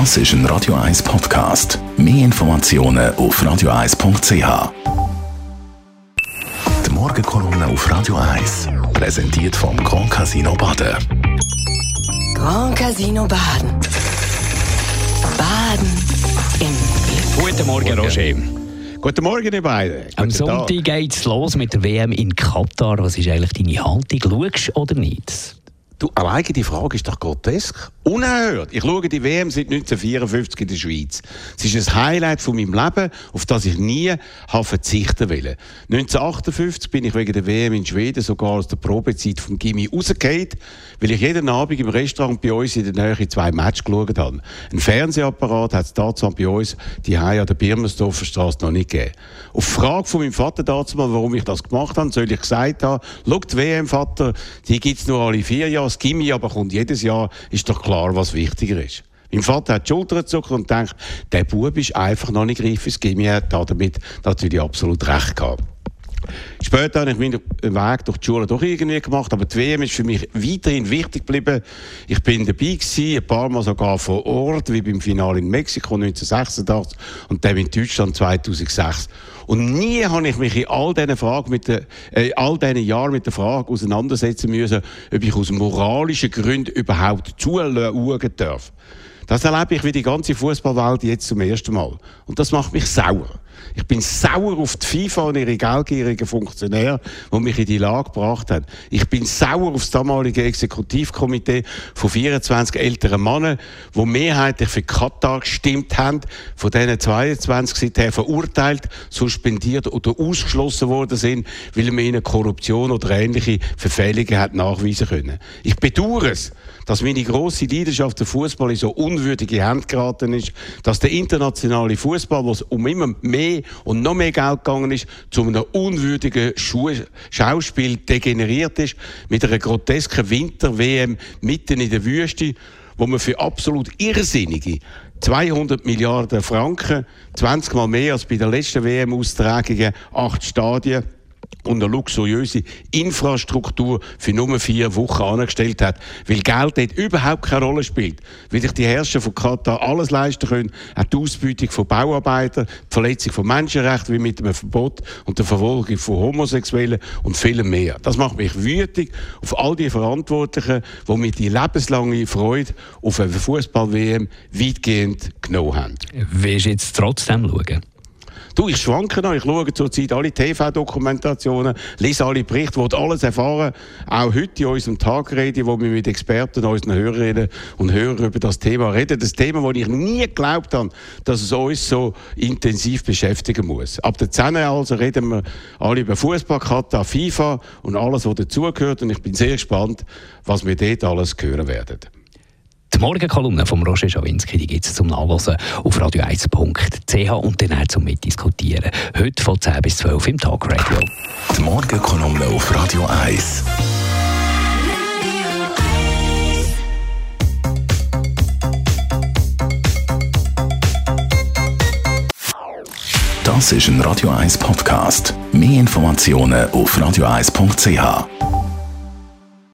Das ist ein Radio 1 Podcast. Mehr Informationen auf radio1.ch. Die Morgenkolumne auf Radio 1 präsentiert vom Grand Casino Baden. Grand Casino Baden. Baden im Glück. Guten Morgen, Roger. Guten Morgen, ihr beiden. Am. Sonntag geht es los mit der WM in Katar. Was ist eigentlich deine Haltung? Schaust du oder nicht? Du, alleine die Frage ist doch grotesk. Unerhört. Ich schaue die WM seit 1954 in der Schweiz. Es ist ein Highlight von meinem Leben, auf das ich nie habe verzichten will. 1958 bin ich wegen der WM in Schweden sogar aus der Probezeit vom Gimmi rausgefallen, weil ich jeden Abend im Restaurant bei uns in der Nähe zwei Matches geschaut habe. Ein Fernsehapparat hat es dazu bei uns die an der Birmensdorfer Straße noch nicht gegeben. Auf Frage von meinem Vater dazu mal, warum ich das gemacht habe, soll ich gesagt haben, schau, die WM, Vater, die gibt es nur alle vier Jahre, das Gimmi aber kommt jedes Jahr, ist doch klar, was wichtiger ist. Mein Vater hat die Schulter gezuckt und denkt, der Bub ist einfach noch nicht reif Gimmi, er hat damit natürlich absolut recht gehabt. Später habe ich meinen Weg durch die Schule doch irgendwie gemacht, aber die WM ist für mich weiterhin wichtig geblieben. Ich bin dabei gewesen, ein paar Mal sogar vor Ort, wie beim Finale in Mexiko 1986 und dann in Deutschland 2006. Und nie habe ich mich in all diesen Fragen mit der, äh, all diesen Jahren mit der Frage auseinandersetzen müssen, ob ich aus moralischen Gründen überhaupt zuschauen darf. Das erlebe ich wie die ganze Fußballwelt jetzt zum ersten Mal. Und das macht mich sauer. Ich bin sauer auf die FIFA und ihre geldgierigen Funktionäre, die mich in die Lage gebracht haben. Ich bin sauer auf das damalige Exekutivkomitee von 24 älteren Männern, die mehrheitlich für Katar gestimmt haben, von denen 22 seither verurteilt, suspendiert oder ausgeschlossen worden sind, weil man ihnen Korruption oder ähnliche Verfehlungen hat nachweisen können. Ich bedauere es, dass meine grosse Leidenschaft der Fußball in so unwürdige Hände geraten ist, dass der internationale Fußball, was um immer mehr und noch mehr Geld gegangen ist, zu einem unwürdigen Schu Schauspiel degeneriert ist, mit einer grotesken Winter-WM mitten in der Wüste, wo man für absolut irrsinnige 200 Milliarden Franken, 20 Mal mehr als bei der letzten WM-Austragungen, acht Stadien, und eine luxuriöse Infrastruktur für nur vier Wochen angestellt hat, weil Geld dort überhaupt keine Rolle spielt, weil sich die Herrscher von Katar alles leisten können, auch die Ausbeutung von Bauarbeitern, die Verletzung von Menschenrechten wie mit dem Verbot und der Verfolgung von Homosexuellen und vielem mehr. Das macht mich wütig auf all die Verantwortlichen, die mir die lebenslange Freude auf eine Fußball-WM weitgehend genommen haben. Willst du jetzt trotzdem schauen? Du, ich schwanke noch. Ich schaue zurzeit alle TV-Dokumentationen, lese alle Berichte, will alles erfahren. Auch heute in unserem Tagrede, wo wir mit Experten, unseren Hörerinnen und Hörern über das Thema reden. Das Thema, wo ich nie geglaubt habe, dass es uns so intensiv beschäftigen muss. Ab der 10 also reden wir alle über Fußball, Katar, FIFA und alles, was dazugehört. Und ich bin sehr gespannt, was wir dort alles hören werden. Die Morgenkolumne von Roger Schawinski gibt es zum Nachlesen auf radio1.ch und dann auch zum Mitdiskutieren. Heute von 10 bis 12 im Talkradio. Die Morgenkolumne auf Radio 1. Das ist ein Radio 1 Podcast. Mehr Informationen auf radio1.ch.